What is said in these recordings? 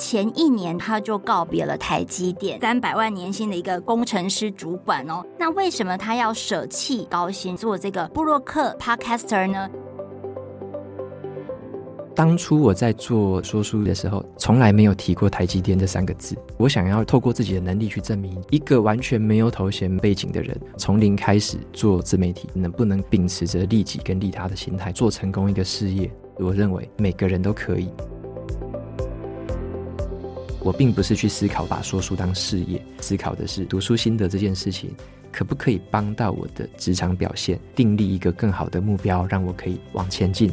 前一年他就告别了台积电三百万年薪的一个工程师主管哦。那为什么他要舍弃高薪做这个布洛克 Podcaster 呢？当初我在做说书的时候，从来没有提过台积电这三个字。我想要透过自己的能力去证明，一个完全没有头衔背景的人，从零开始做自媒体，能不能秉持着利己跟利他的心态，做成功一个事业？我认为每个人都可以。我并不是去思考把说书当事业，思考的是读书心得这件事情，可不可以帮到我的职场表现，订立一个更好的目标，让我可以往前进。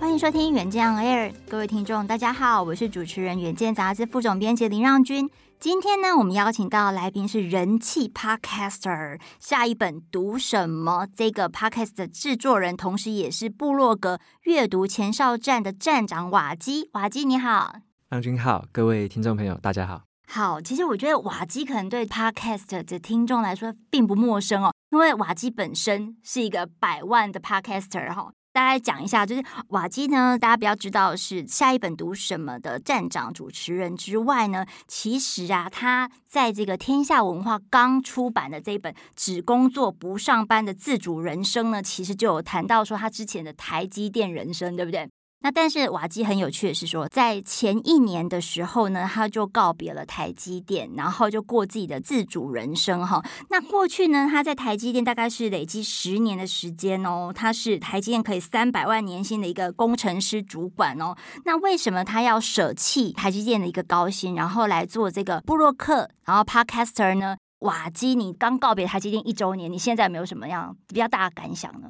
欢迎收听《远见 Air》，各位听众，大家好，我是主持人《远见》杂志副总编辑林让君。今天呢，我们邀请到的来宾是人气 Podcaster，下一本读什么？这个 Podcast 的制作人，同时也是部落格阅读前哨站的站长瓦基。瓦基你好，郎君好，各位听众朋友，大家好。好，其实我觉得瓦基可能对 Podcast 的听众来说并不陌生哦，因为瓦基本身是一个百万的 Podcaster 哈。大概讲一下，就是瓦基呢，大家比较知道是下一本读什么的站长主持人之外呢，其实啊，他在这个天下文化刚出版的这一本《只工作不上班的自主人生》呢，其实就有谈到说他之前的台积电人生，对不对？那但是瓦基很有趣的是说，在前一年的时候呢，他就告别了台积电，然后就过自己的自主人生哈。那过去呢，他在台积电大概是累积十年的时间哦，他是台积电可以三百万年薪的一个工程师主管哦。那为什么他要舍弃台积电的一个高薪，然后来做这个布洛克，然后 Podcaster 呢？瓦基，你刚告别台积电一周年，你现在有没有什么样比较大的感想呢？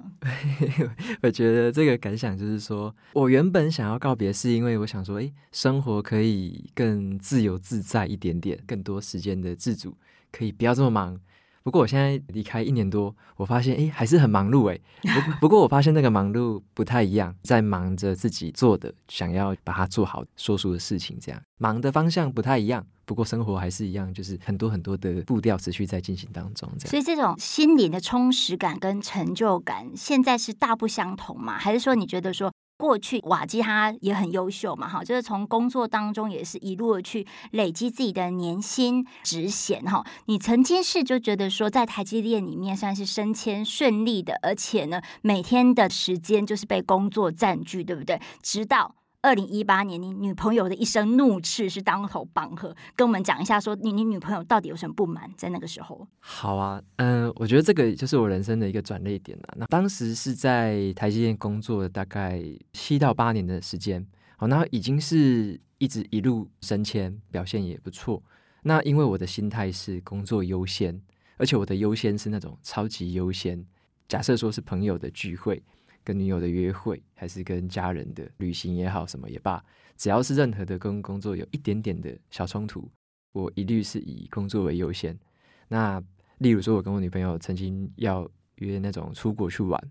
我觉得这个感想就是说，我原本想要告别，是因为我想说，哎，生活可以更自由自在一点点，更多时间的自主，可以不要这么忙。不过我现在离开一年多，我发现诶还是很忙碌诶。不 不过我发现那个忙碌不太一样，在忙着自己做的，想要把它做好说书的事情，这样忙的方向不太一样。不过生活还是一样，就是很多很多的步调持续在进行当中。这样，所以这种心灵的充实感跟成就感，现在是大不相同吗？还是说你觉得说？过去瓦基他也很优秀嘛，哈，就是从工作当中也是一路的去累积自己的年薪、职衔，哈。你曾经是就觉得说，在台积电里面算是升迁顺利的，而且呢，每天的时间就是被工作占据，对不对？直到。二零一八年，你女朋友的一声怒斥是当头棒喝，跟我们讲一下，说你你女朋友到底有什么不满？在那个时候，好啊，嗯、我觉得这个就是我人生的一个转捩点了。那当时是在台积电工作了大概七到八年的时间，好，那已经是一直一路升迁，表现也不错。那因为我的心态是工作优先，而且我的优先是那种超级优先。假设说是朋友的聚会。跟女友的约会，还是跟家人的旅行也好，什么也罢，只要是任何的跟工作有一点点的小冲突，我一律是以工作为优先。那例如说，我跟我女朋友曾经要约那种出国去玩，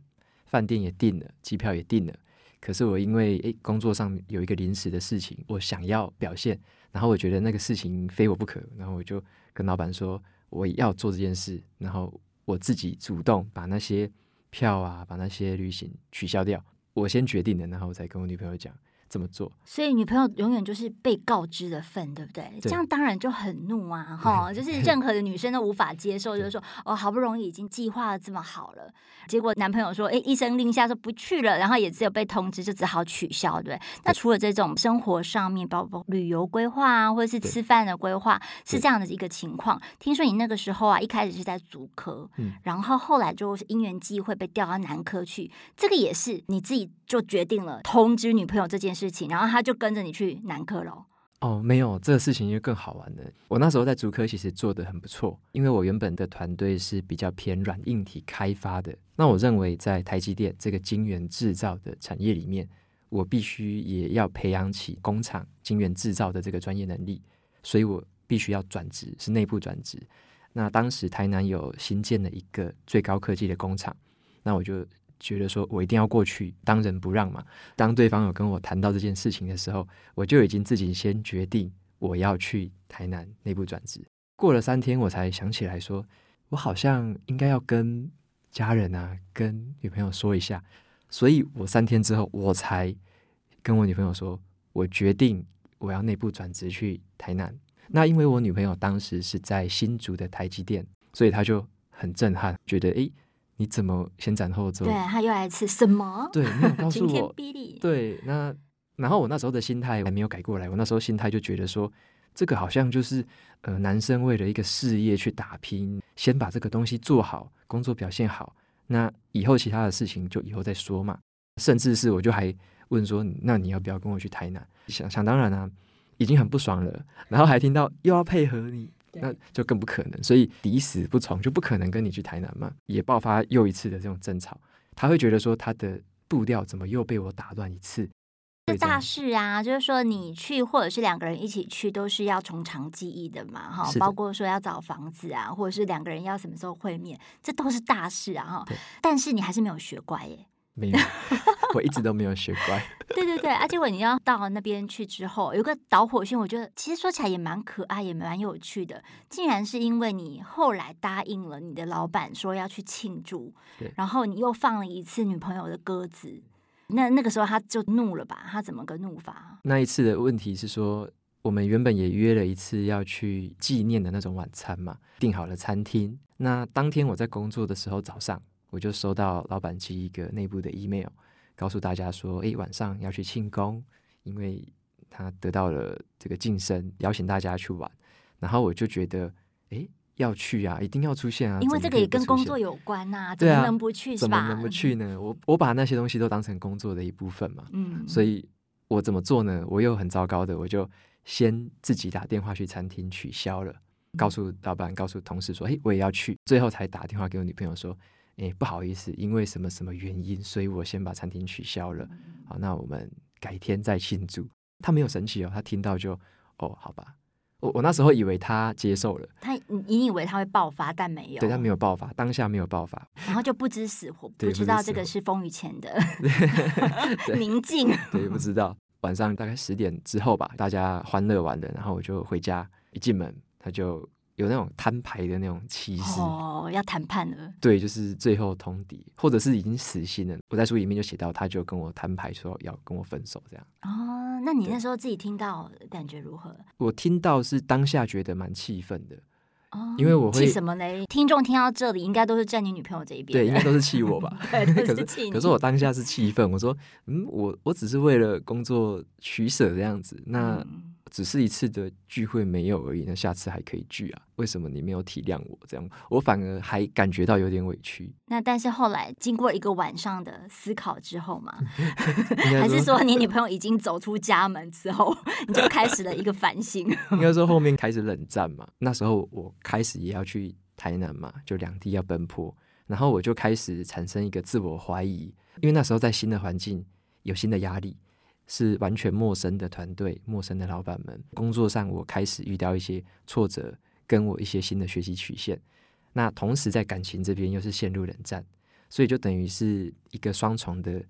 饭店也订了，机票也订了，可是我因为诶工作上有一个临时的事情，我想要表现，然后我觉得那个事情非我不可，然后我就跟老板说我要做这件事，然后我自己主动把那些。票啊，把那些旅行取消掉，我先决定了，然后再跟我女朋友讲。这么做，所以女朋友永远就是被告知的份，对不对？对，这样当然就很怒啊，哈！就是任何的女生都无法接受，就是说，哦，好不容易已经计划的这么好了，结果男朋友说，哎，一声令下说不去了，然后也只有被通知，就只好取消，对不对？那除了这种生活上面，包括旅游规划啊，或者是吃饭的规划，是这样的一个情况。听说你那个时候啊，一开始是在足科，嗯，然后后来就是因缘际会被调到男科去，这个也是你自己就决定了通知女朋友这件事。情，然后他就跟着你去南科喽。哦，没有，这个事情就更好玩了。我那时候在竹科其实做得很不错，因为我原本的团队是比较偏软硬体开发的。那我认为在台积电这个晶圆制造的产业里面，我必须也要培养起工厂晶圆制造的这个专业能力，所以我必须要转职，是内部转职。那当时台南有新建了一个最高科技的工厂，那我就。觉得说我一定要过去，当仁不让嘛。当对方有跟我谈到这件事情的时候，我就已经自己先决定我要去台南内部转职。过了三天，我才想起来说，我好像应该要跟家人啊，跟女朋友说一下。所以我三天之后我才跟我女朋友说，我决定我要内部转职去台南。那因为我女朋友当时是在新竹的台积电，所以她就很震撼，觉得诶，你怎么先斩后奏？对，他又来吃什么？对，没有告诉我。对，那然后我那时候的心态还没有改过来，我那时候心态就觉得说，这个好像就是呃，男生为了一个事业去打拼，先把这个东西做好，工作表现好，那以后其他的事情就以后再说嘛。甚至是我就还问说，那你要不要跟我去台南？想想当然啊。已经很不爽了，然后还听到又要配合你，那就更不可能。所以抵死不从，就不可能跟你去台南嘛。也爆发又一次的这种争吵，他会觉得说他的步调怎么又被我打乱一次？是大事啊，就是说你去或者是两个人一起去，都是要从长计议的嘛，哈。包括说要找房子啊，或者是两个人要什么时候会面，这都是大事啊，哈。但是你还是没有学乖耶。没有，我一直都没有学乖。对对对，啊，结果你要到那边去之后，有个导火线，我觉得其实说起来也蛮可爱，也蛮有趣的。竟然是因为你后来答应了你的老板说要去庆祝，然后你又放了一次女朋友的鸽子，那那个时候他就怒了吧？他怎么个怒法？那一次的问题是说，我们原本也约了一次要去纪念的那种晚餐嘛，订好了餐厅。那当天我在工作的时候早上。我就收到老板寄一个内部的 email，告诉大家说：“诶，晚上要去庆功，因为他得到了这个晋升，邀请大家去玩。”然后我就觉得：“诶，要去啊，一定要出现啊！”因为这个也跟工作有关呐、啊，怎么能不去？怎么能不去呢？我我把那些东西都当成工作的一部分嘛。嗯，所以我怎么做呢？我又很糟糕的，我就先自己打电话去餐厅取消了，告诉老板，告诉同事说：“诶，我也要去。”最后才打电话给我女朋友说。哎，不好意思，因为什么什么原因，所以我先把餐厅取消了。好，那我们改天再庆祝。他没有生气哦，他听到就哦，好吧。我我那时候以为他接受了，他你以为他会爆发，但没有，对，他没有爆发，当下没有爆发，然后就不知死活，不知道这个是风雨前的 宁静。对，不知道。晚上大概十点之后吧，大家欢乐完了，然后我就回家，一进门他就。有那种摊牌的那种气势哦，要谈判了。对，就是最后通敌，或者是已经死心了。我在书里面就写到，他就跟我摊牌说要跟我分手，这样。哦，那你那时候自己听到感觉如何？我听到是当下觉得蛮气愤的哦，因为我会气什么嘞？听众听到这里应该都是站你女朋友这一边，对，应该都是气我吧？对，都 是。可是我当下是气愤，我说，嗯，我我只是为了工作取舍这样子，那。嗯只是一次的聚会没有而已，那下次还可以聚啊？为什么你没有体谅我？这样我反而还感觉到有点委屈。那但是后来经过一个晚上的思考之后嘛，还是说你女朋友已经走出家门之后，你就开始了一个反省？应该说后面开始冷战嘛。那时候我开始也要去台南嘛，就两地要奔波，然后我就开始产生一个自我怀疑，因为那时候在新的环境有新的压力。是完全陌生的团队，陌生的老板们。工作上，我开始遇到一些挫折，跟我一些新的学习曲线。那同时在感情这边又是陷入冷战，所以就等于是一个双重的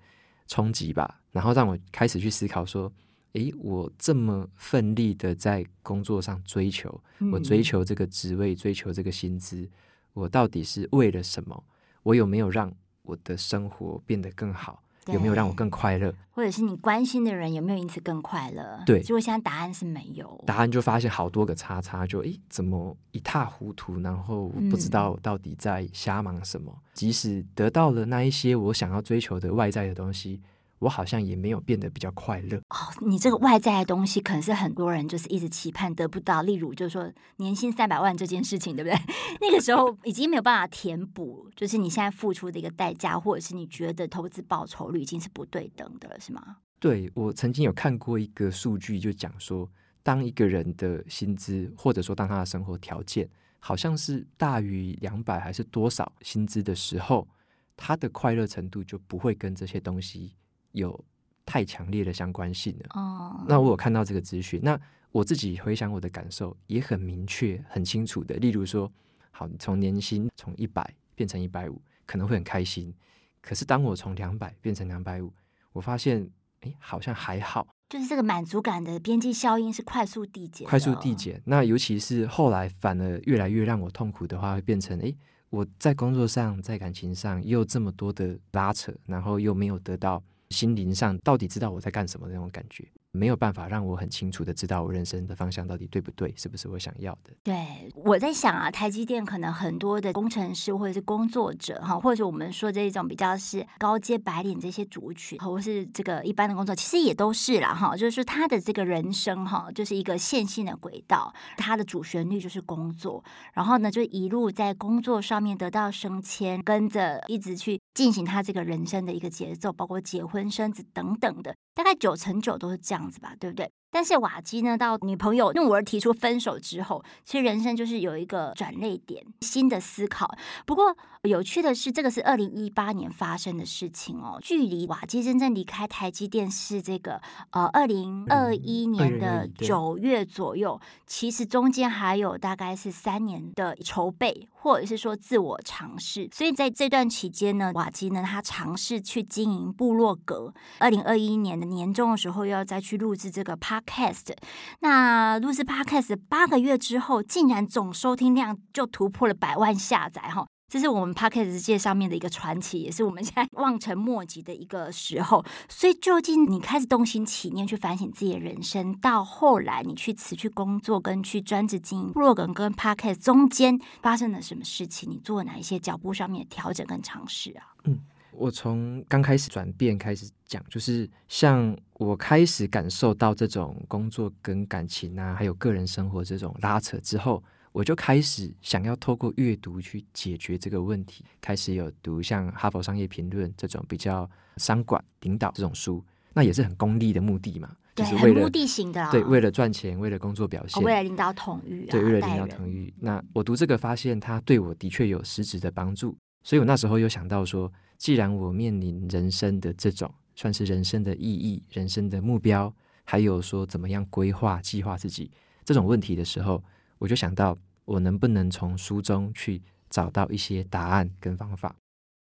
冲击吧。然后让我开始去思考说：诶，我这么奋力的在工作上追求，我追求这个职位，追求这个薪资，我到底是为了什么？我有没有让我的生活变得更好？有没有让我更快乐？或者是你关心的人有没有因此更快乐？对，结果现在答案是没有。答案就发现好多个叉叉，就诶，怎么一塌糊涂？然后不知道到底在瞎忙什么。嗯、即使得到了那一些我想要追求的外在的东西。我好像也没有变得比较快乐哦。你这个外在的东西，可能是很多人就是一直期盼得不到。例如，就是说年薪三百万这件事情，对不对？那个时候已经没有办法填补，就是你现在付出的一个代价，或者是你觉得投资报酬率已经是不对等的了，是吗？对，我曾经有看过一个数据，就讲说，当一个人的薪资，或者说当他的生活条件，好像是大于两百还是多少薪资的时候，他的快乐程度就不会跟这些东西。有太强烈的相关性了。哦，那我有看到这个资讯，那我自己回想我的感受也很明确、很清楚的。例如说，好，你从年薪从一百变成一百五，可能会很开心。可是当我从两百变成两百五，我发现，哎，好像还好。就是这个满足感的边际效应是快速递减，快速递减。那尤其是后来反而越来越让我痛苦的话，会变成，哎，我在工作上、在感情上又这么多的拉扯，然后又没有得到心灵上到底知道我在干什么那种感觉。没有办法让我很清楚的知道我人生的方向到底对不对，是不是我想要的？对，我在想啊，台积电可能很多的工程师或者是工作者哈，或者我们说这一种比较是高阶白领这些族群，或是这个一般的工作，其实也都是啦哈，就是说他的这个人生哈，就是一个线性的轨道，他的主旋律就是工作，然后呢就一路在工作上面得到升迁，跟着一直去进行他这个人生的一个节奏，包括结婚生子等等的。大概九成九都是这样子吧，对不对？但是瓦基呢，到女朋友怒而提出分手之后，其实人生就是有一个转捩点，新的思考。不过有趣的是，这个是二零一八年发生的事情哦，距离瓦基真正离开台积电是这个呃二零二一年的九月左右，其实中间还有大概是三年的筹备，或者是说自我尝试。所以在这段期间呢，瓦基呢他尝试去经营部落格。二零二一年的年终的时候，又要再去录制这个 Podcast，那录制 Podcast 八个月之后，竟然总收听量就突破了百万下载哈，这是我们 Podcast 界上面的一个传奇，也是我们现在望尘莫及的一个时候。所以，究竟你开始动心起念去反省自己的人生，到后来你去辞去工作，跟去专职经营部落格跟 Podcast 中间发生了什么事情？你做了哪一些脚步上面的调整跟尝试啊？嗯。我从刚开始转变开始讲，就是像我开始感受到这种工作跟感情啊，还有个人生活这种拉扯之后，我就开始想要透过阅读去解决这个问题。开始有读像《哈佛商业评论》这种比较商管领导这种书，那也是很功利的目的嘛，对，就是为了目的型的，对，为了赚钱，为了工作表现，为了领导统御，对，为了领导统御。那我读这个发现，它对我的确有实质的帮助，所以我那时候又想到说。既然我面临人生的这种算是人生的意义、人生的目标，还有说怎么样规划、计划自己这种问题的时候，我就想到我能不能从书中去找到一些答案跟方法。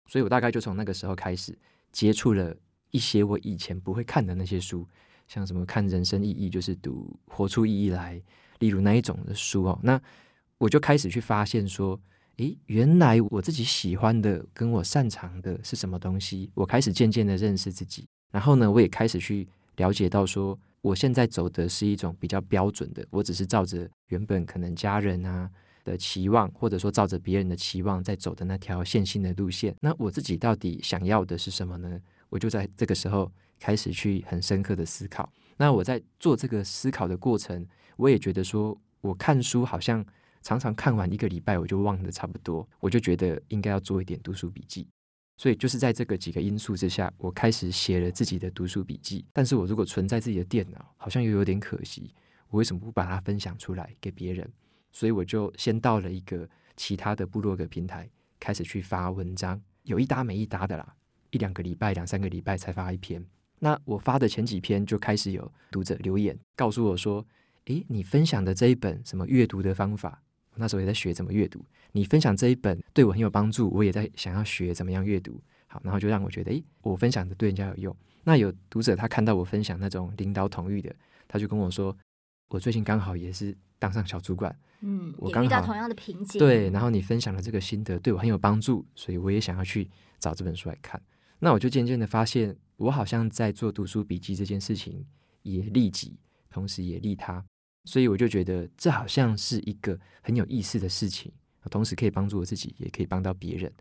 所以我大概就从那个时候开始接触了一些我以前不会看的那些书，像什么看人生意义就是读活出意义来，例如那一种的书哦。那我就开始去发现说。诶，原来我自己喜欢的跟我擅长的是什么东西？我开始渐渐的认识自己，然后呢，我也开始去了解到说，我现在走的是一种比较标准的，我只是照着原本可能家人啊的期望，或者说照着别人的期望在走的那条线性的路线。那我自己到底想要的是什么呢？我就在这个时候开始去很深刻的思考。那我在做这个思考的过程，我也觉得说，我看书好像。常常看完一个礼拜，我就忘得差不多，我就觉得应该要做一点读书笔记。所以就是在这个几个因素之下，我开始写了自己的读书笔记。但是我如果存在自己的电脑，好像又有点可惜。我为什么不把它分享出来给别人？所以我就先到了一个其他的部落格平台，开始去发文章，有一搭没一搭的啦，一两个礼拜、两三个礼拜才发一篇。那我发的前几篇就开始有读者留言，告诉我说：“诶，你分享的这一本什么阅读的方法？”那时候也在学怎么阅读，你分享这一本对我很有帮助，我也在想要学怎么样阅读。好，然后就让我觉得，诶，我分享的对人家有用。那有读者他看到我分享那种领导统御的，他就跟我说，我最近刚好也是当上小主管，嗯，我刚好遇到同样的瓶颈，对。然后你分享的这个心得对我很有帮助，所以我也想要去找这本书来看。那我就渐渐的发现，我好像在做读书笔记这件事情，也利己，同时也利他。所以我就觉得这好像是一个很有意思的事情，同时可以帮助我自己，也可以帮到别人。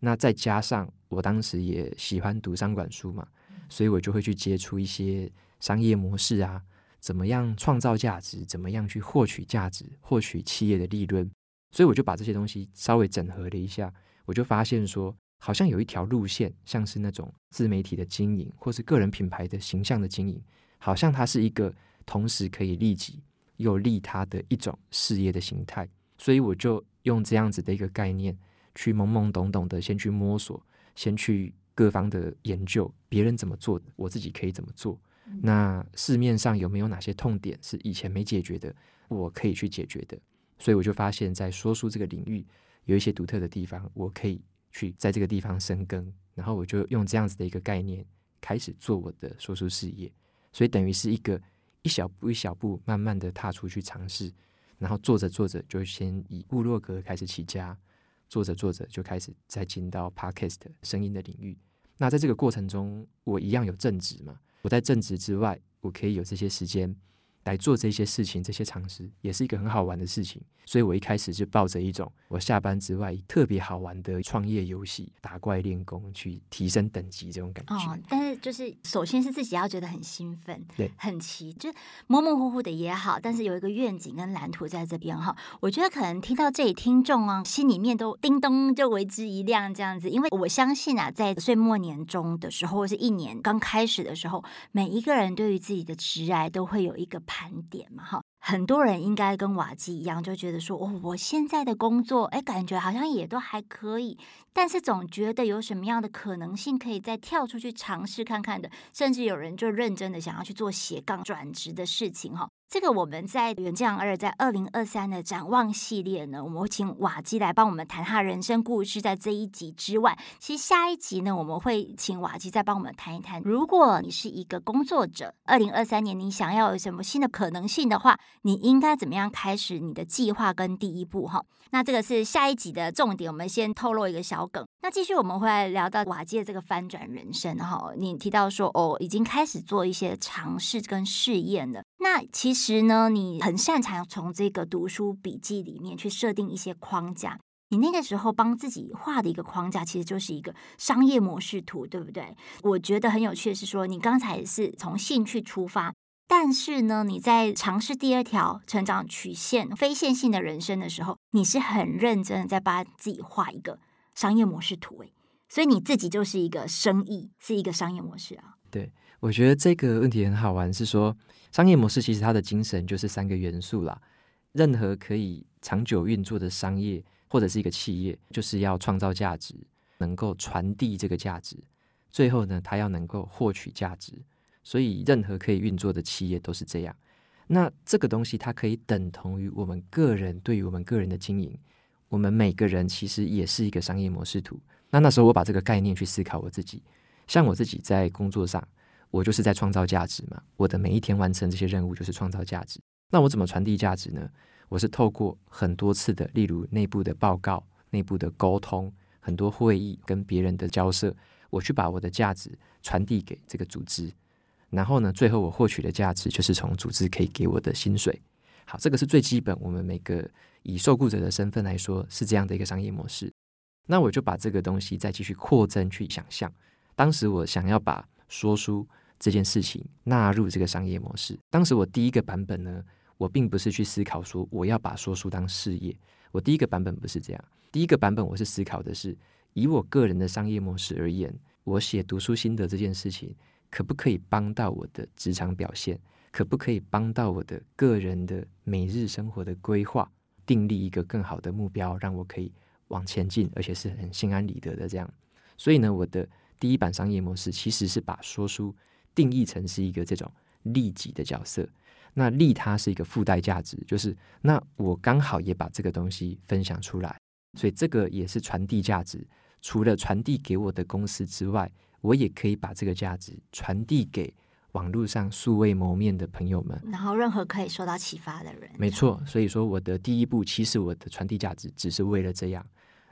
那再加上我当时也喜欢读商管书嘛，所以我就会去接触一些商业模式啊，怎么样创造价值，怎么样去获取价值，获取企业的利润。所以我就把这些东西稍微整合了一下，我就发现说，好像有一条路线，像是那种自媒体的经营，或是个人品牌的形象的经营，好像它是一个同时可以利己。有利他的一种事业的形态，所以我就用这样子的一个概念，去懵懵懂懂的先去摸索，先去各方的研究，别人怎么做的，我自己可以怎么做。那市面上有没有哪些痛点是以前没解决的，我可以去解决的？所以我就发现，在说书这个领域有一些独特的地方，我可以去在这个地方深耕。然后我就用这样子的一个概念开始做我的说书事业，所以等于是一个。一小步一小步，慢慢的踏出去尝试，然后做着做着，就先以部落格开始起家，做着做着就开始再进到 Podcast 声音的领域。那在这个过程中，我一样有正职嘛？我在正职之外，我可以有这些时间。来做这些事情，这些尝试也是一个很好玩的事情，所以我一开始就抱着一种我下班之外特别好玩的创业游戏，打怪练功去提升等级这种感觉。哦，但是就是首先是自己要觉得很兴奋，对，很奇，就模模糊糊的也好，但是有一个愿景跟蓝图在这边哈。我觉得可能听到这里听众啊，心里面都叮咚就为之一亮这样子，因为我相信啊，在岁末年终的时候，或是一年刚开始的时候，每一个人对于自己的职涯都会有一个。盘点嘛，哈，很多人应该跟瓦基一样，就觉得说，哦，我现在的工作，哎，感觉好像也都还可以，但是总觉得有什么样的可能性可以再跳出去尝试看看的，甚至有人就认真的想要去做斜杠转职的事情，哈。这个我们在远见二在二零二三的展望系列呢，我们会请瓦基来帮我们谈他人生故事。在这一集之外，其实下一集呢，我们会请瓦基再帮我们谈一谈，如果你是一个工作者，二零二三年你想要有什么新的可能性的话，你应该怎么样开始你的计划跟第一步？哈，那这个是下一集的重点。我们先透露一个小那继续我们会来聊到瓦基的这个翻转人生。哈，你提到说哦，已经开始做一些尝试跟试验了。那其实呢，你很擅长从这个读书笔记里面去设定一些框架。你那个时候帮自己画的一个框架，其实就是一个商业模式图，对不对？我觉得很有趣的是说，你刚才是从兴趣出发，但是呢，你在尝试第二条成长曲线非线性的人生的时候，你是很认真的在帮自己画一个商业模式图，诶，所以你自己就是一个生意，是一个商业模式啊。对，我觉得这个问题很好玩，是说。商业模式其实它的精神就是三个元素啦。任何可以长久运作的商业或者是一个企业，就是要创造价值，能够传递这个价值，最后呢，它要能够获取价值。所以，任何可以运作的企业都是这样。那这个东西它可以等同于我们个人对于我们个人的经营。我们每个人其实也是一个商业模式图。那那时候我把这个概念去思考我自己，像我自己在工作上。我就是在创造价值嘛，我的每一天完成这些任务就是创造价值。那我怎么传递价值呢？我是透过很多次的，例如内部的报告、内部的沟通、很多会议跟别人的交涉，我去把我的价值传递给这个组织。然后呢，最后我获取的价值就是从组织可以给我的薪水。好，这个是最基本，我们每个以受雇者的身份来说是这样的一个商业模式。那我就把这个东西再继续扩增去想象。当时我想要把说书这件事情纳入这个商业模式。当时我第一个版本呢，我并不是去思考说我要把说书当事业。我第一个版本不是这样。第一个版本我是思考的是，以我个人的商业模式而言，我写读书心得这件事情，可不可以帮到我的职场表现？可不可以帮到我的个人的每日生活的规划？订立一个更好的目标，让我可以往前进，而且是很心安理得的这样。所以呢，我的。第一版商业模式其实是把说书定义成是一个这种利己的角色，那利他是一个附带价值，就是那我刚好也把这个东西分享出来，所以这个也是传递价值。除了传递给我的公司之外，我也可以把这个价值传递给网络上素未谋面的朋友们，然后任何可以受到启发的人。没错，所以说我的第一步，其实我的传递价值只是为了这样。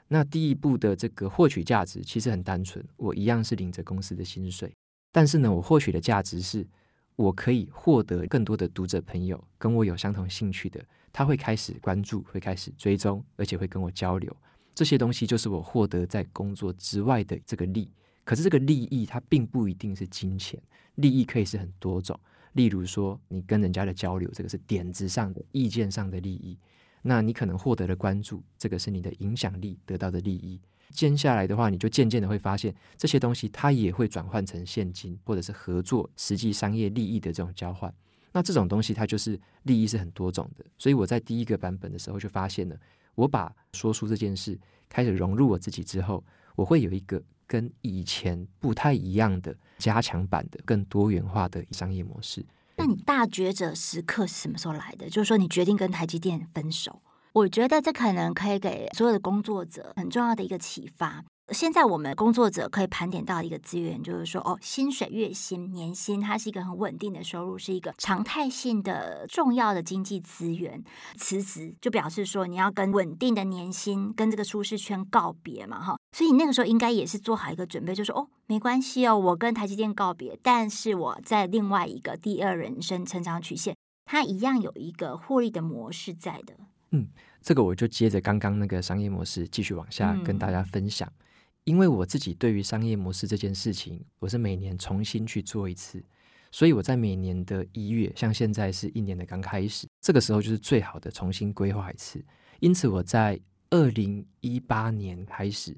那第一步的这个获取价值其实很单纯，我一样是领着公司的薪水，但是呢，我获取的价值是，我可以获得更多的读者朋友跟我有相同兴趣的，他会开始关注，会开始追踪，而且会跟我交流，这些东西就是我获得在工作之外的这个利。可是这个利益它并不一定是金钱，利益可以是很多种，例如说你跟人家的交流，这个是点子上的、意见上的利益。那你可能获得了关注，这个是你的影响力得到的利益。接下来的话，你就渐渐的会发现这些东西它也会转换成现金，或者是合作实际商业利益的这种交换。那这种东西它就是利益是很多种的。所以我在第一个版本的时候就发现了，我把说书这件事开始融入我自己之后，我会有一个跟以前不太一样的加强版的更多元化的商业模式。那你大抉择时刻是什么时候来的？就是说，你决定跟台积电分手。我觉得这可能可以给所有的工作者很重要的一个启发。现在我们工作者可以盘点到一个资源，就是说，哦，薪水、月薪、年薪，它是一个很稳定的收入，是一个常态性的重要的经济资源。辞职就表示说，你要跟稳定的年薪、跟这个舒适圈告别嘛，哈。所以你那个时候应该也是做好一个准备，就是说，哦，没关系哦，我跟台积电告别，但是我在另外一个第二人生成长曲线，它一样有一个获利的模式在的。嗯，这个我就接着刚刚那个商业模式继续往下跟大家分享。嗯因为我自己对于商业模式这件事情，我是每年重新去做一次，所以我在每年的一月，像现在是一年的刚开始，这个时候就是最好的重新规划一次。因此，我在二零一八年开始，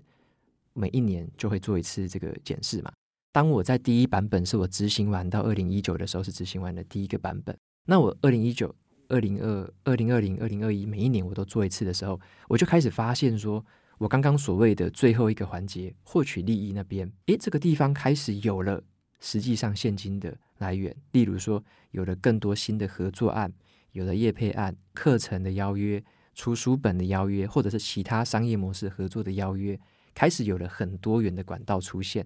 每一年就会做一次这个检视嘛。当我在第一版本是我执行完到二零一九的时候，是执行完的第一个版本。那我二零一九、二零二、二零二零、二零二一每一年我都做一次的时候，我就开始发现说。我刚刚所谓的最后一个环节，获取利益那边，诶，这个地方开始有了实际上现金的来源，例如说有了更多新的合作案，有了业配案、课程的邀约、出书本的邀约，或者是其他商业模式合作的邀约，开始有了很多元的管道出现。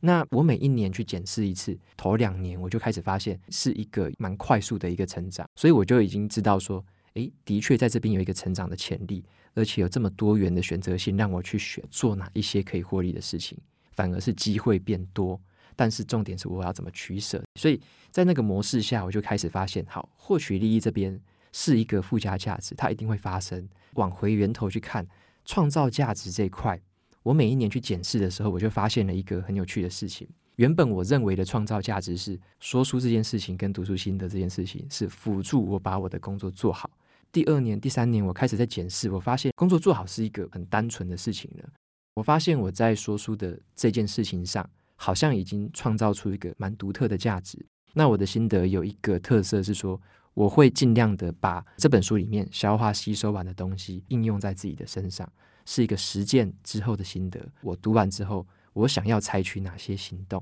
那我每一年去检视一次，头两年我就开始发现是一个蛮快速的一个成长，所以我就已经知道说，诶，的确在这边有一个成长的潜力。而且有这么多元的选择性，让我去选做哪一些可以获利的事情，反而是机会变多。但是重点是我要怎么取舍。所以在那个模式下，我就开始发现，好，获取利益这边是一个附加价值，它一定会发生。往回源头去看，创造价值这一块，我每一年去检视的时候，我就发现了一个很有趣的事情。原本我认为的创造价值是说书这件事情跟读书心得这件事情，是辅助我把我的工作做好。第二年、第三年，我开始在检视，我发现工作做好是一个很单纯的事情了。我发现我在说书的这件事情上，好像已经创造出一个蛮独特的价值。那我的心得有一个特色是说，我会尽量的把这本书里面消化吸收完的东西应用在自己的身上，是一个实践之后的心得。我读完之后，我想要采取哪些行动？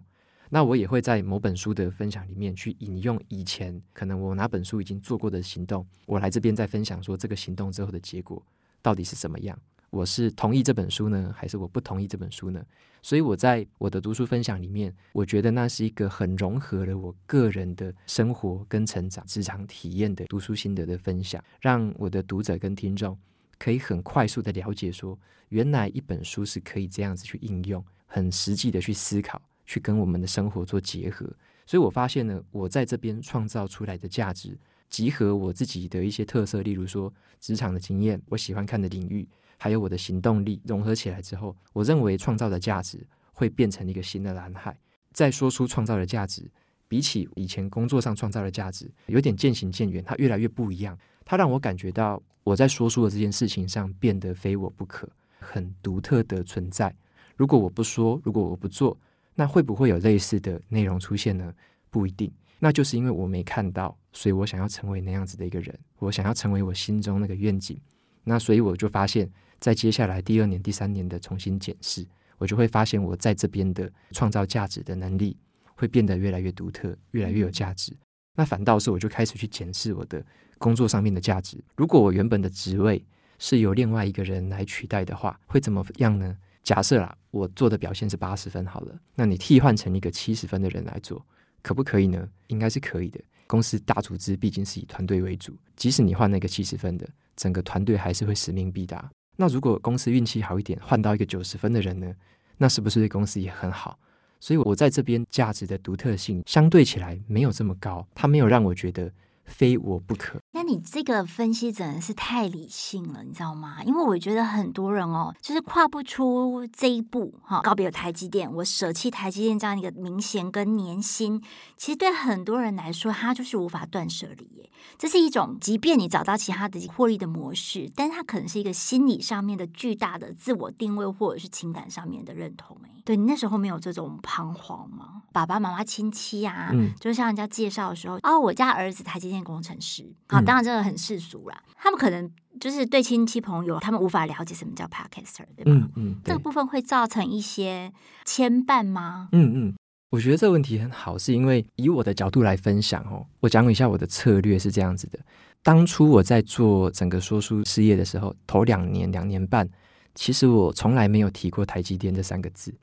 那我也会在某本书的分享里面去引用以前可能我哪本书已经做过的行动，我来这边再分享说这个行动之后的结果到底是什么样？我是同意这本书呢，还是我不同意这本书呢？所以我在我的读书分享里面，我觉得那是一个很融合了我个人的生活跟成长、职场体验的读书心得的分享，让我的读者跟听众可以很快速的了解说，原来一本书是可以这样子去应用，很实际的去思考。去跟我们的生活做结合，所以我发现呢，我在这边创造出来的价值，集合我自己的一些特色，例如说职场的经验，我喜欢看的领域，还有我的行动力，融合起来之后，我认为创造的价值会变成一个新的蓝海。再说出创造的价值，比起以前工作上创造的价值，有点渐行渐远，它越来越不一样。它让我感觉到我在说书的这件事情上变得非我不可，很独特的存在。如果我不说，如果我不做。那会不会有类似的内容出现呢？不一定，那就是因为我没看到，所以我想要成为那样子的一个人，我想要成为我心中那个愿景。那所以我就发现，在接下来第二年、第三年的重新检视，我就会发现我在这边的创造价值的能力会变得越来越独特，越来越有价值。那反倒是我就开始去检视我的工作上面的价值。如果我原本的职位是由另外一个人来取代的话，会怎么样呢？假设啦，我做的表现是八十分好了，那你替换成一个七十分的人来做，可不可以呢？应该是可以的。公司大组织毕竟是以团队为主，即使你换那个七十分的，整个团队还是会使命必达。那如果公司运气好一点，换到一个九十分的人呢？那是不是对公司也很好？所以我在这边价值的独特性相对起来没有这么高，它没有让我觉得。非我不可。那你这个分析真的是太理性了，你知道吗？因为我觉得很多人哦，就是跨不出这一步哈。告别了台积电，我舍弃台积电这样一个明显跟年薪，其实对很多人来说，他就是无法断舍离耶。这是一种，即便你找到其他的获利的模式，但是它可能是一个心理上面的巨大的自我定位，或者是情感上面的认同。哎，对你那时候没有这种彷徨吗？爸爸妈妈亲戚啊，嗯，就像人家介绍的时候，哦，我家儿子台积电工程师，好，当然这个很世俗啦。嗯、他们可能就是对亲戚朋友，他们无法了解什么叫 Podcaster，对吧？嗯嗯，这个部分会造成一些牵绊吗？嗯嗯。我觉得这个问题很好，是因为以我的角度来分享哦，我讲一下我的策略是这样子的。当初我在做整个说书事业的时候，头两年、两年半，其实我从来没有提过台积电这三个字。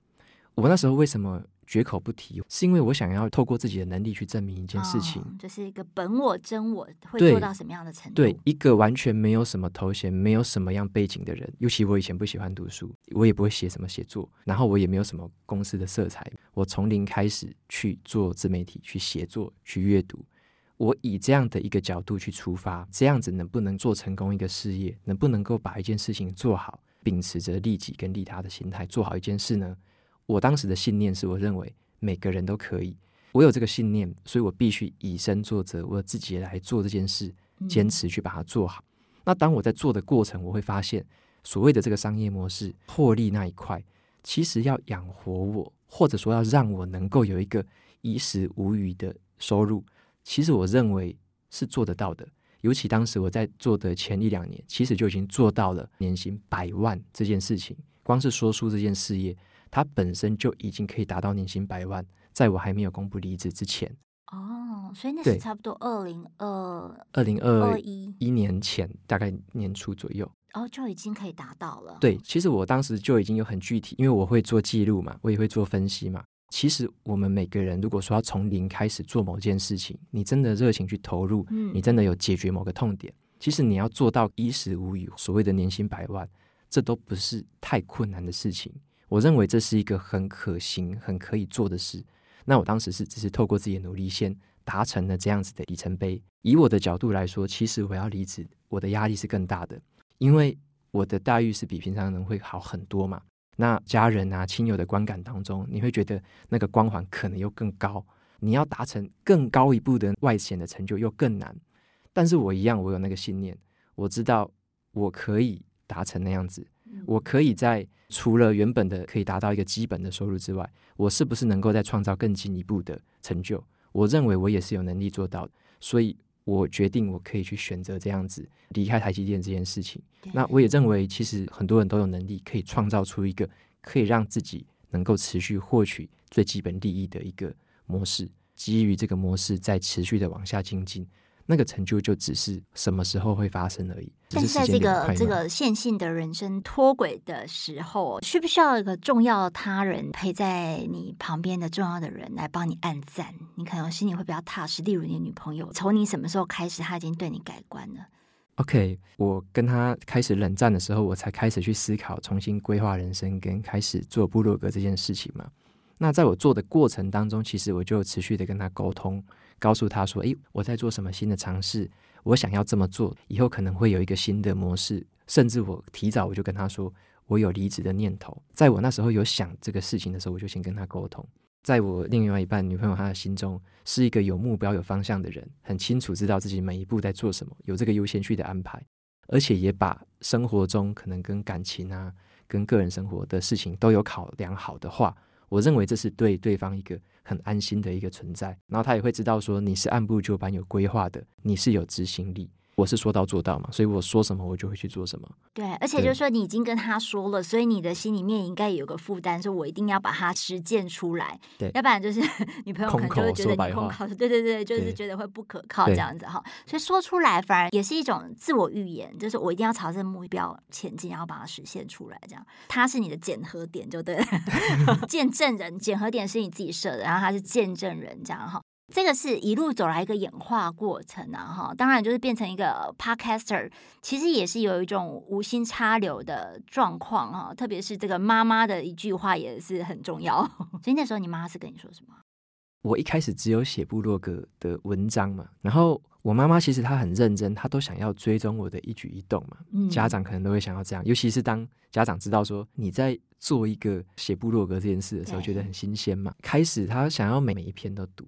我那时候为什么绝口不提？是因为我想要透过自己的能力去证明一件事情，这、哦就是一个本我真我会做到什么样的程度？对，对，一个完全没有什么头衔、没有什么样背景的人，尤其我以前不喜欢读书，我也不会写什么写作，然后我也没有什么公司的色彩，我从零开始去做自媒体、去写作、去阅读。我以这样的一个角度去出发，这样子能不能做成功一个事业？能不能够把一件事情做好？秉持着利己跟利他的心态做好一件事呢？我当时的信念是我认为每个人都可以。我有这个信念，所以我必须以身作则，我自己来做这件事，坚持去把它做好。嗯。那当我在做的过程，我会发现所谓的这个商业模式获利那一块，其实要养活我，或者说要让我能够有一个衣食无余的收入。其实我认为是做得到的，尤其当时我在做的前一两年，其实就已经做到了年薪百万这件事情。光是说书这件事业，它本身就已经可以达到年薪百万，在我还没有公布离职之前。哦，所以那是差不多二零二二零二一一年前，大概年初左右。哦，就已经可以达到了。对，其实我当时就已经有很具体，因为我会做记录嘛，我也会做分析嘛。其实我们每个人，如果说要从零开始做某件事情，你真的热情去投入，嗯你真的有解决某个痛点，其实你要做到衣食无忧，所谓的年薪百万，这都不是太困难的事情。我认为这是一个很可行、很可以做的事。那我当时是只是透过自己的努力，先达成了这样子的里程碑。以我的角度来说，其实我要离职，我的压力是更大的，因为我的待遇是比平常人会好很多嘛。那家人啊、亲友的观感当中，你会觉得那个光环可能又更高，你要达成更高一步的外显的成就又更难。但是我一样，我有那个信念，我知道我可以达成那样子，我可以在除了原本的可以达到一个基本的收入之外，我是不是能够再创造更进一步的成就？我认为我也是有能力做到的，所以我决定我可以去选择这样子离开台积电这件事情。那我也认为，其实很多人都有能力可以创造出一个可以让自己能够持续获取最基本利益的一个模式，基于这个模式再持续的往下精进，那个成就就只是什么时候会发生而已。但是在这个这个线性的人生脱轨的时候，需不需要一个重要他人陪在你旁边的重要的人来帮你按赞？你可能心里会比较踏实。例如你女朋友，从你什么时候开始，她已经对你改观了？OK，我跟他开始冷战的时候，我才开始去思考重新规划人生，跟开始做部落格这件事情嘛。那在我做的过程当中，其实我就持续的跟他沟通，告诉他说：“诶，我在做什么新的尝试，我想要这么做，以后可能会有一个新的模式。”甚至我提早我就跟他说，我有离职的念头。在我那时候有想这个事情的时候，我就先跟他沟通。在我另外一半女朋友她的心中，是一个有目标、有方向的人，很清楚知道自己每一步在做什么，有这个优先序的安排，而且也把生活中可能跟感情啊、跟个人生活的事情都有考量好的话，我认为这是对对方一个很安心的一个存在。然后他也会知道说，你是按部就班、有规划的，你是有执行力。我是说到做到嘛，所以我说什么我就会去做什么。对，而且就是说你已经跟他说了，所以你的心里面应该有个负担，说我一定要把它实践出来。对，要不然就是 女朋友可能就会觉得你空口，对对对，就是觉得会不可靠这样子哈。所以说出来反而也是一种自我预言，就是我一定要朝这个目标前进，然后把它实现出来。这样，他是你的检核点，就对了，见证人。检核点是你自己设的，然后他是见证人，这样哈。这个是一路走来一个演化过程啊，哈，当然就是变成一个 podcaster，其实也是有一种无心插柳的状况哈，特别是这个妈妈的一句话也是很重要。所以那时候你妈是跟你说什么？我一开始只有写部落格的文章嘛，然后我妈妈其实她很认真，她都想要追踪我的一举一动嘛。嗯，家长可能都会想要这样，尤其是当家长知道说你在做一个写部落格这件事的时候，觉得很新鲜嘛。开始她想要每每一篇都读。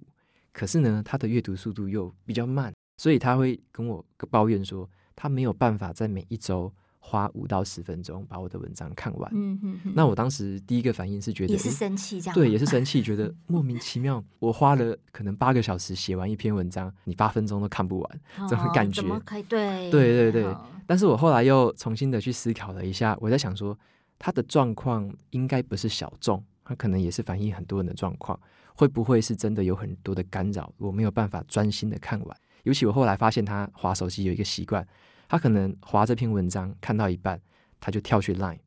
可是呢，他的阅读速度又比较慢，所以他会跟我抱怨说，他没有办法在每一周花五到十分钟把我的文章看完。嗯哼哼。那我当时第一个反应是觉得也是生气，这样对，也是生气，觉得莫名其妙。我花了可能八个小时写完一篇文章，你八分钟都看不完，这种感觉。怎么可以？对对对对。但是我后来又重新的去思考了一下，我在想说，他的状况应该不是小众，他可能也是反映很多人的状况。会不会是真的有很多的干扰，我没有办法专心的看完？尤其我后来发现他划手机有一个习惯，他可能划这篇文章看到一半，他就跳去 Line，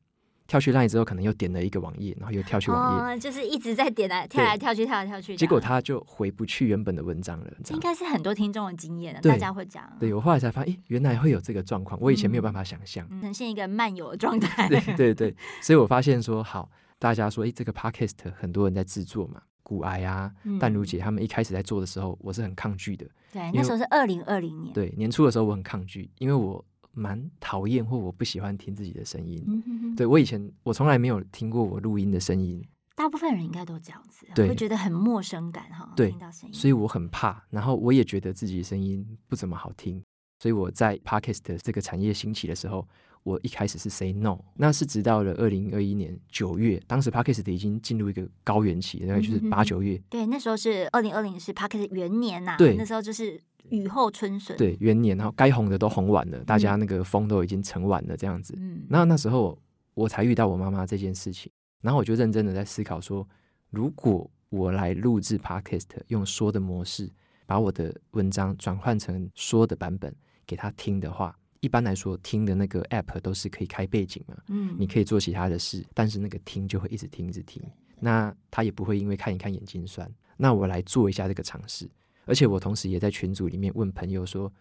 跳去 Line 之后，可能又点了一个网页，然后又跳去网页，哦，就是一直在点来跳来跳去，跳来跳去。结果他就回不去原本的文章了。应该是很多听众的经验，大家会讲。对，我后来才发现，诶，原来会有这个状况，我以前没有办法想象，呈现一个漫游的状态。对对对，所以我发现说，好，大家说，诶，这个 Podcast 很多人在制作嘛，股癌啊，淡如姐他们一开始在做的时候，我是很抗拒的。对，那时候是二零二零年。对，年初的时候我很抗拒，因为我。蛮讨厌或我不喜欢听自己的声音，嗯、哼哼对，我以前我从来没有听过我录音的声音，大部分人应该都这样子，对会觉得很陌生感哈。对，听到声音，所以我很怕，然后我也觉得自己的声音不怎么好听，所以我在 Podcast 这个产业兴起的时候，我一开始是 say no，那是直到了二零二一年九月，当时 Podcast 已经进入一个高原期，大概就是八九月，对，那时候是二零二零是 Podcast 元年呐、啊，对，那时候就是。雨后春笋，对，元年，然后该红的都红完了，大家那个风都已经盛完了，这样子。嗯，然后那时候我才遇到我妈妈这件事情，然后我就认真的在思考说，如果我来录制 Podcast，用说的模式，把我的文章转换成说的版本给他听的话，一般来说听的那个 App 都是可以开背景嘛，嗯，你可以做其他的事，但是那个听就会一直听一直听，那他也不会因为看一看眼睛酸。那我来做一下这个尝试。而且我同时也在群组里面问朋友说：“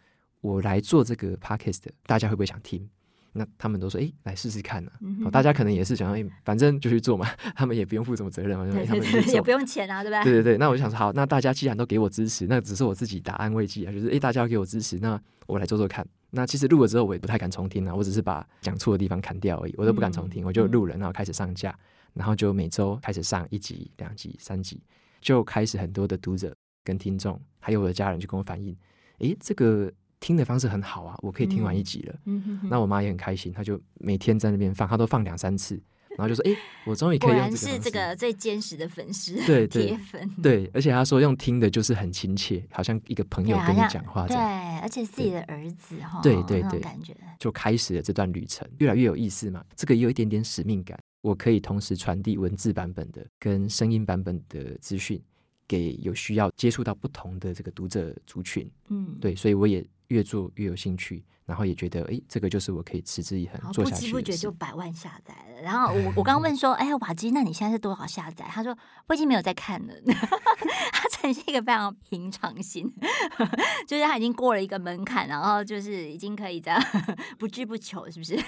我来做这个 podcast，大家会不会想听？”那他们都说：“哎，来试试看呢、啊。嗯哼”大家可能也是想要：“哎，反正就去做嘛，他们也不用负什么责任嘛，对对对，他们也不用钱啊，对吧？”对对对。那我就想说：“好，那大家既然都给我支持，那只是我自己打安慰剂啊，就是哎，大家要给我支持，那我来做做看。那其实录了之后，我也不太敢重听啊，我只是把讲错的地方砍掉而已，我都不敢重听，嗯、我就录了，然后开始上架，然后就每周开始上一集、两集、三集，就开始很多的读者。跟听众还有我的家人就跟我反映，诶，这个听的方式很好啊，我可以听完一集了。嗯哼哼。那我妈也很开心，她就每天在那边放，她都放两三次，然后就说，哎，我终于可以用这个。这个最坚实的粉丝，对铁粉。对，而且她说用听的就是很亲切，好像一个朋友跟你讲话这样。对，而且自己的儿子哈，对对对，感觉就开始了这段旅程，越来越有意思嘛。这个也有一点点使命感，我可以同时传递文字版本的跟声音版本的资讯。给有需要接触到不同的这个读者族群，嗯，对，所以我也越做越有兴趣。然后也觉得，哎，这个就是我可以持之以恒做下去。不知不觉就百万下载了。然后我我刚 刚问说，哎，瓦基，那你现在是多少下载？他说我已经没有在看了。他呈现一个非常平常心，就是他已经过了一个门槛，然后就是已经可以这样不知不求，是不是？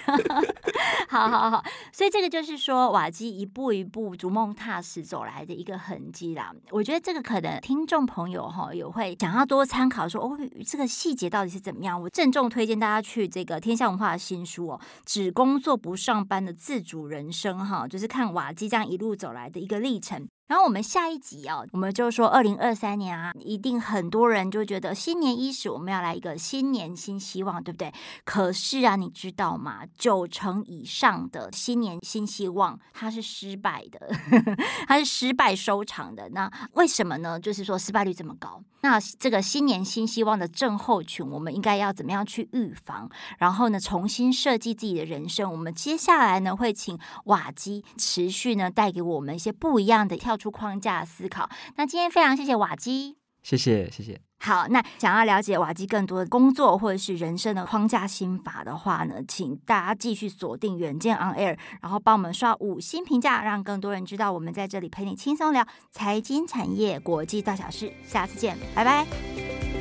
好好好。所以这个就是说，瓦基一步一步逐梦踏实走来的一个痕迹啦。我觉得这个可能听众朋友哈也会想要多参考说，哦，这个细节到底是怎么样？我郑重推荐大家。大家去这个天下文化的新书哦，只工作不上班的自主人生哈，就是看瓦基这样一路走来的一个历程。然后我们下一集哦，我们就说二零二三年啊，一定很多人就觉得新年伊始，我们要来一个新年新希望，对不对？可是啊，你知道吗？九成以上的新年新希望，它是失败的，它是失败收场的。那为什么呢？就是说失败率这么高。那这个新年新希望的症候群，我们应该要怎么样去预防？然后呢，重新设计自己的人生。我们接下来呢，会请瓦基持续呢，带给我们一些不一样的跳跳出框架思考。那今天非常谢谢瓦基，谢谢谢谢。好，那想要了解瓦基更多的工作或者是人生的框架心法的话呢，请大家继续锁定远见 On Air，然后帮我们刷五星评价，让更多人知道我们在这里陪你轻松聊财经产业国际大小事。下次见，拜拜。